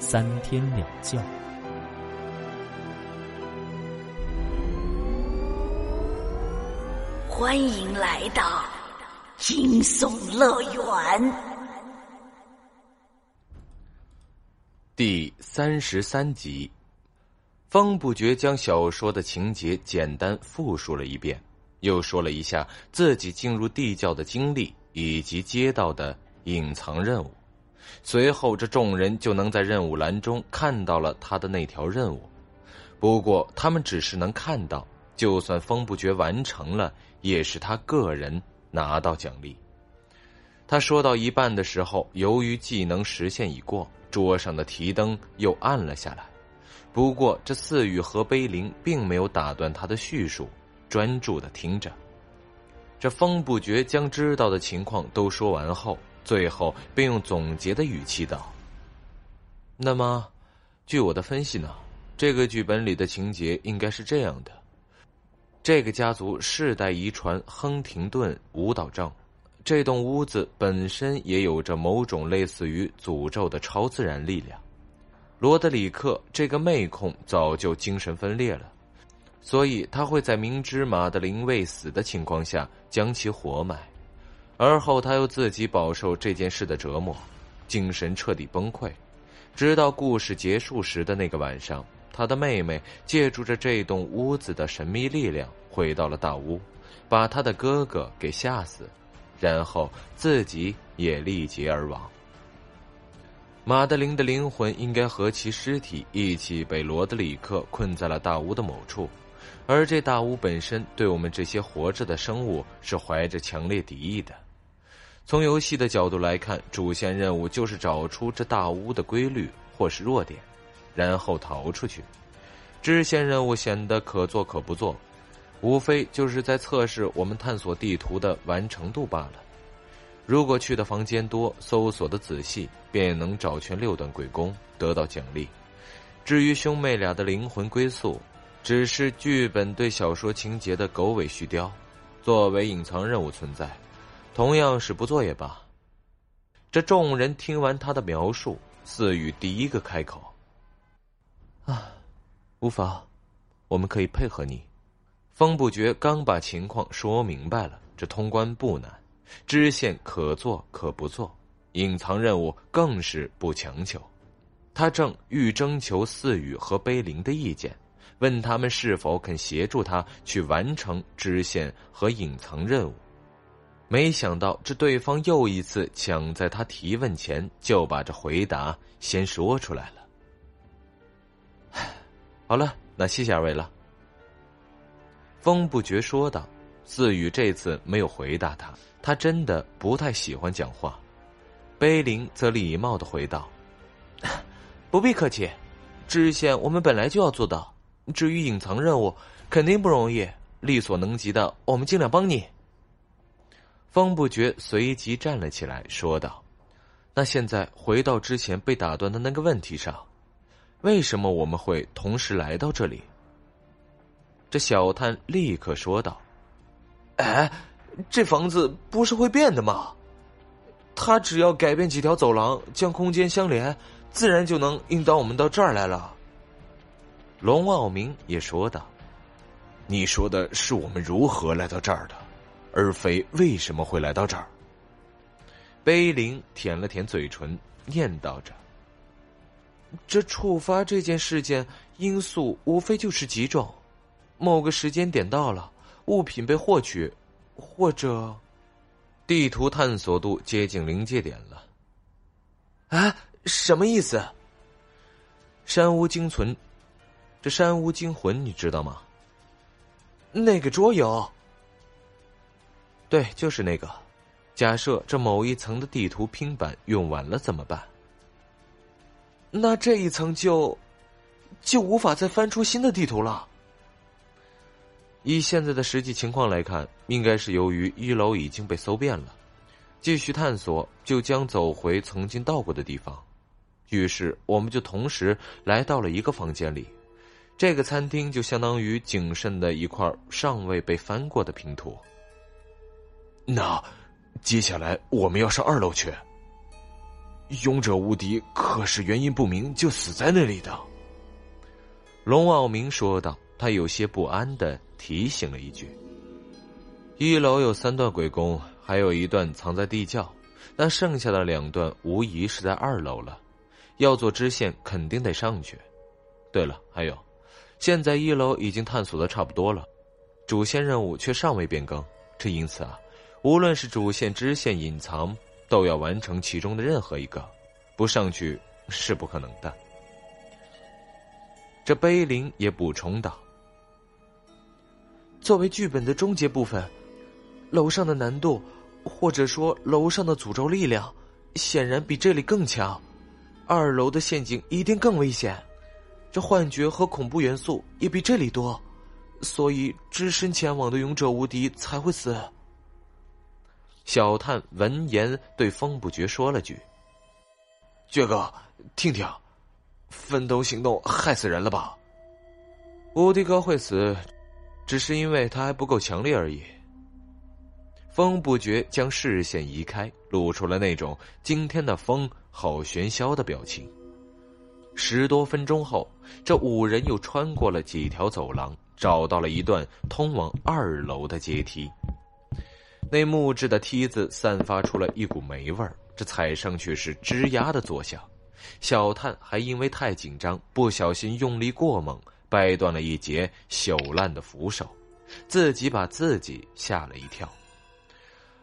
三天两觉。欢迎来到惊悚乐园。第三十三集，方不觉将小说的情节简单复述了一遍。又说了一下自己进入地窖的经历以及接到的隐藏任务，随后这众人就能在任务栏中看到了他的那条任务。不过他们只是能看到，就算风不绝完成了，也是他个人拿到奖励。他说到一半的时候，由于技能时限已过，桌上的提灯又暗了下来。不过这四羽和碑林并没有打断他的叙述。专注的听着，这风不觉将知道的情况都说完后，最后便用总结的语气道：“那么，据我的分析呢，这个剧本里的情节应该是这样的：这个家族世代遗传亨廷顿舞蹈症，这栋屋子本身也有着某种类似于诅咒的超自然力量。罗德里克这个妹控早就精神分裂了。”所以他会在明知马德琳未死的情况下将其活埋，而后他又自己饱受这件事的折磨，精神彻底崩溃。直到故事结束时的那个晚上，他的妹妹借助着这栋屋子的神秘力量回到了大屋，把他的哥哥给吓死，然后自己也力竭而亡。马德琳的灵魂应该和其尸体一起被罗德里克困在了大屋的某处。而这大屋本身对我们这些活着的生物是怀着强烈敌意的。从游戏的角度来看，主线任务就是找出这大屋的规律或是弱点，然后逃出去。支线任务显得可做可不做，无非就是在测试我们探索地图的完成度罢了。如果去的房间多，搜索的仔细，便能找全六段鬼工，得到奖励。至于兄妹俩的灵魂归宿，只是剧本对小说情节的狗尾续貂，作为隐藏任务存在，同样是不做也罢。这众人听完他的描述，似雨第一个开口：“啊，无妨，我们可以配合你。”风不觉刚把情况说明白了，这通关不难，支线可做可不做，隐藏任务更是不强求。他正欲征求四羽和碑林的意见。问他们是否肯协助他去完成支线和隐藏任务，没想到这对方又一次抢在他提问前就把这回答先说出来了。好了，那谢谢二位了。风不觉说道。四雨这次没有回答他，他真的不太喜欢讲话。碑林则礼貌的回道：“ 不必客气，支线我们本来就要做到。”至于隐藏任务，肯定不容易，力所能及的，我们尽量帮你。风不觉随即站了起来，说道：“那现在回到之前被打断的那个问题上，为什么我们会同时来到这里？”这小探立刻说道：“哎，这房子不是会变的吗？他只要改变几条走廊，将空间相连，自然就能引导我们到这儿来了。”龙傲明也说道：“你说的是我们如何来到这儿的，而非为什么会来到这儿。”碑林舔了舔嘴唇，念叨着：“这触发这件事件因素无非就是几种：某个时间点到了，物品被获取，或者地图探索度接近临界点了。”啊，什么意思？山屋精存。这山屋惊魂你知道吗？那个桌游，对，就是那个。假设这某一层的地图拼板用完了怎么办？那这一层就就无法再翻出新的地图了。以现在的实际情况来看，应该是由于一楼已经被搜遍了，继续探索就将走回曾经到过的地方。于是，我们就同时来到了一个房间里。这个餐厅就相当于仅剩的一块尚未被翻过的拼图。那接下来我们要上二楼去。勇者无敌可是原因不明就死在那里的。龙傲明说道，他有些不安的。提醒了一句：“一楼有三段鬼宫，还有一段藏在地窖，那剩下的两段无疑是在二楼了。要做支线，肯定得上去。对了，还有，现在一楼已经探索的差不多了，主线任务却尚未变更。这因此啊，无论是主线、支线、隐藏，都要完成其中的任何一个，不上去是不可能的。”这碑林也补充道。作为剧本的终结部分，楼上的难度，或者说楼上的诅咒力量，显然比这里更强。二楼的陷阱一定更危险，这幻觉和恐怖元素也比这里多，所以只身前往的勇者无敌才会死。小探闻言对风不觉说了句：“爵哥，听听，分头行动害死人了吧？无敌哥会死。”只是因为他还不够强烈而已。风不觉将视线移开，露出了那种今天的风好喧嚣的表情。十多分钟后，这五人又穿过了几条走廊，找到了一段通往二楼的阶梯。那木质的梯子散发出了一股霉味儿，这踩上去是吱呀的作响。小探还因为太紧张，不小心用力过猛。掰断了一截朽烂的扶手，自己把自己吓了一跳。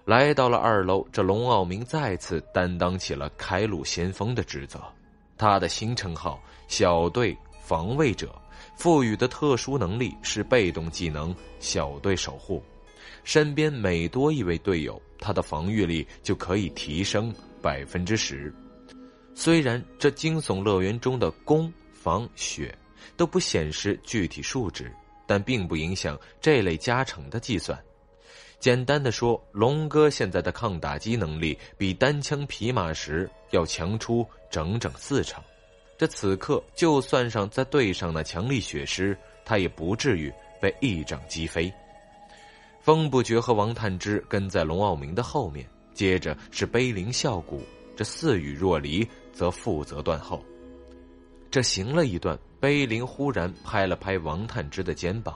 来到了二楼，这龙傲明再次担当起了开路先锋的职责。他的新称号“小队防卫者”，赋予的特殊能力是被动技能“小队守护”。身边每多一位队友，他的防御力就可以提升百分之十。虽然这惊悚乐园中的攻防血。都不显示具体数值，但并不影响这类加成的计算。简单的说，龙哥现在的抗打击能力比单枪匹马时要强出整整四成。这此刻就算上再对上那强力血尸，他也不至于被一掌击飞。风不觉和王探之跟在龙傲明的后面，接着是碑林啸谷，这似雨若离则负责断后。这行了一段。碑林忽然拍了拍王探之的肩膀，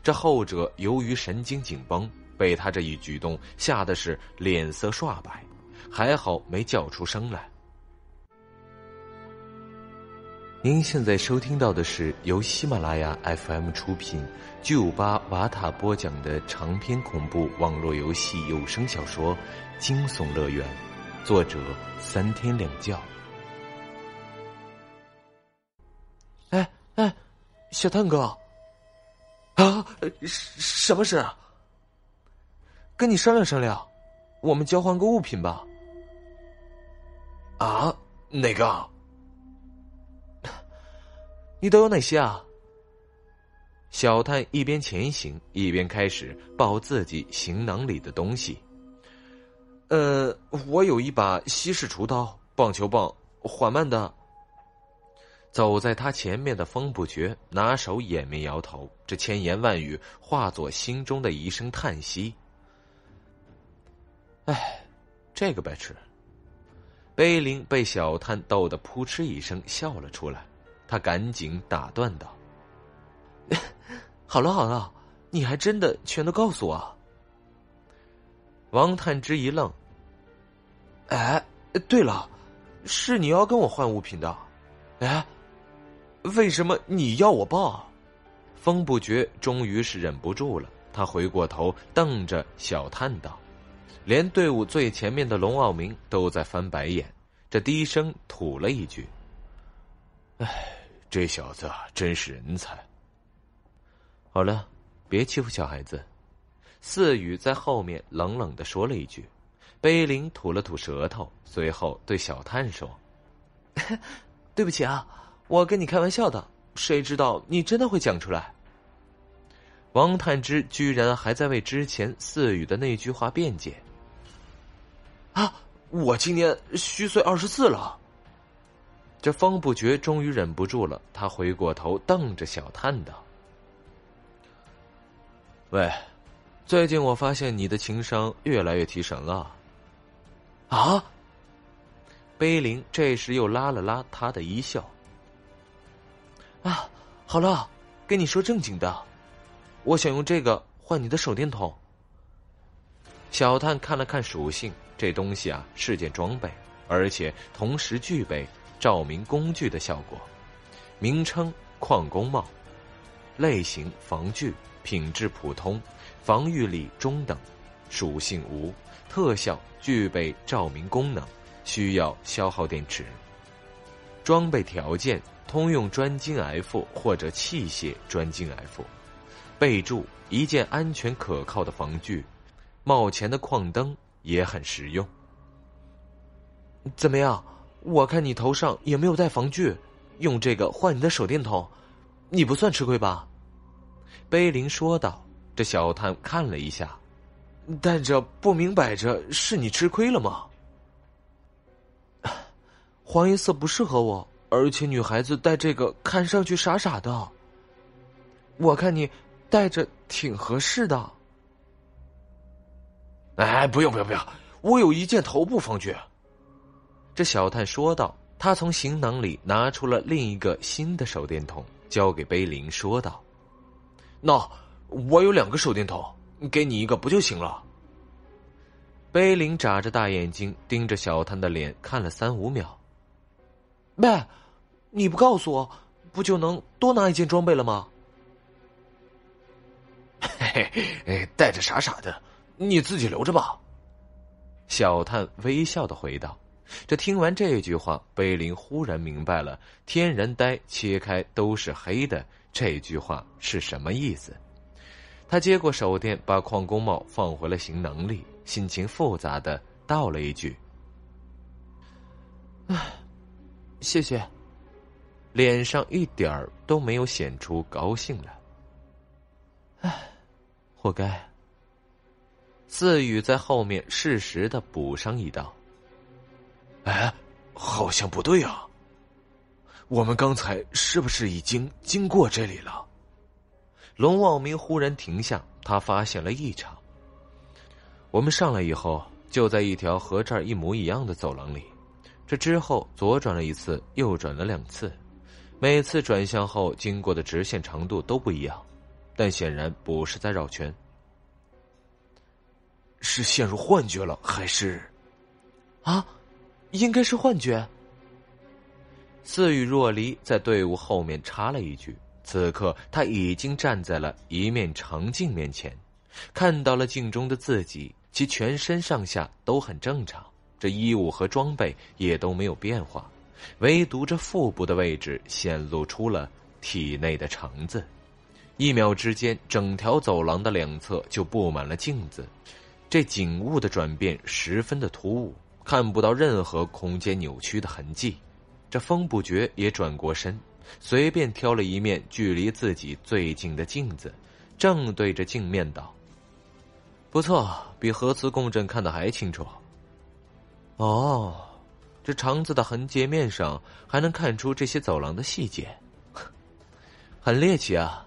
这后者由于神经紧绷，被他这一举动吓得是脸色刷白，还好没叫出声来。您现在收听到的是由喜马拉雅 FM 出品、巨五八瓦塔播讲的长篇恐怖网络游戏有声小说《惊悚乐园》，作者三天两觉。哎哎，小探哥，啊，什么事？跟你商量商量，我们交换个物品吧。啊，哪个？你都有哪些啊？小探一边前行，一边开始抱自己行囊里的东西。呃，我有一把西式厨刀、棒球棒，缓慢的。走在他前面的风不绝拿手掩面摇头，这千言万语化作心中的一声叹息。哎，这个白痴！碑林被小探逗得扑哧一声笑了出来，他赶紧打断道：“好了好了，你还真的全都告诉我。”王探之一愣：“哎，对了，是你要跟我换物品的，哎。”为什么你要我报？风不觉终于是忍不住了，他回过头瞪着小探道，连队伍最前面的龙傲明都在翻白眼，这低声吐了一句：“哎，这小子真是人才。”好了，别欺负小孩子。四雨在后面冷冷的说了一句，碑林吐了吐舌头，随后对小探说：“对不起啊，我跟你开玩笑的，谁知道你真的会讲出来。王探之居然还在为之前四语的那句话辩解。啊，我今年虚岁二十四了。这方不觉终于忍不住了，他回过头瞪着小探道：“喂，最近我发现你的情商越来越提神了。”啊！碑林这时又拉了拉他的衣袖。啊，好了，跟你说正经的，我想用这个换你的手电筒。小探看了看属性，这东西啊是件装备，而且同时具备。照明工具的效果，名称矿工帽，类型防具，品质普通，防御力中等，属性无，特效具备照明功能，需要消耗电池。装备条件通用专精 F 或者器械专精 F。备注：一件安全可靠的防具，帽前的矿灯也很实用。怎么样？我看你头上也没有带防具，用这个换你的手电筒，你不算吃亏吧？碑林说道。这小探看了一下，但这不明摆着是你吃亏了吗？黄颜色不适合我，而且女孩子戴这个看上去傻傻的。我看你戴着挺合适的。哎，不用不用不用，我有一件头部防具。这小探说道：“他从行囊里拿出了另一个新的手电筒，交给碑林，说道：‘那我有两个手电筒，给你一个不就行了？’”碑林眨着大眼睛盯着小探的脸看了三五秒。“喂，你不告诉我，不就能多拿一件装备了吗？”“嘿嘿，带着傻傻的，你自己留着吧。”小探微笑的回道。这听完这句话，碑林忽然明白了“天然呆切开都是黑的”这句话是什么意思。他接过手电，把矿工帽放回了行囊里，心情复杂的道了一句：“唉，谢谢。”脸上一点儿都没有显出高兴来。唉，活该。四雨在后面适时的补上一刀。哎，好像不对啊！我们刚才是不是已经经过这里了？龙望明忽然停下，他发现了异常。我们上来以后，就在一条和这儿一模一样的走廊里。这之后左转了一次，右转了两次，每次转向后经过的直线长度都不一样，但显然不是在绕圈。是陷入幻觉了，还是？啊？应该是幻觉。似雨若离在队伍后面插了一句：“此刻他已经站在了一面长镜面前，看到了镜中的自己，其全身上下都很正常，这衣物和装备也都没有变化，唯独这腹部的位置显露出了体内的肠子。一秒之间，整条走廊的两侧就布满了镜子，这景物的转变十分的突兀。”看不到任何空间扭曲的痕迹，这风不觉也转过身，随便挑了一面距离自己最近的镜子，正对着镜面道：“不错，比核磁共振看的还清楚。”哦，这肠子的横截面上还能看出这些走廊的细节，很猎奇啊。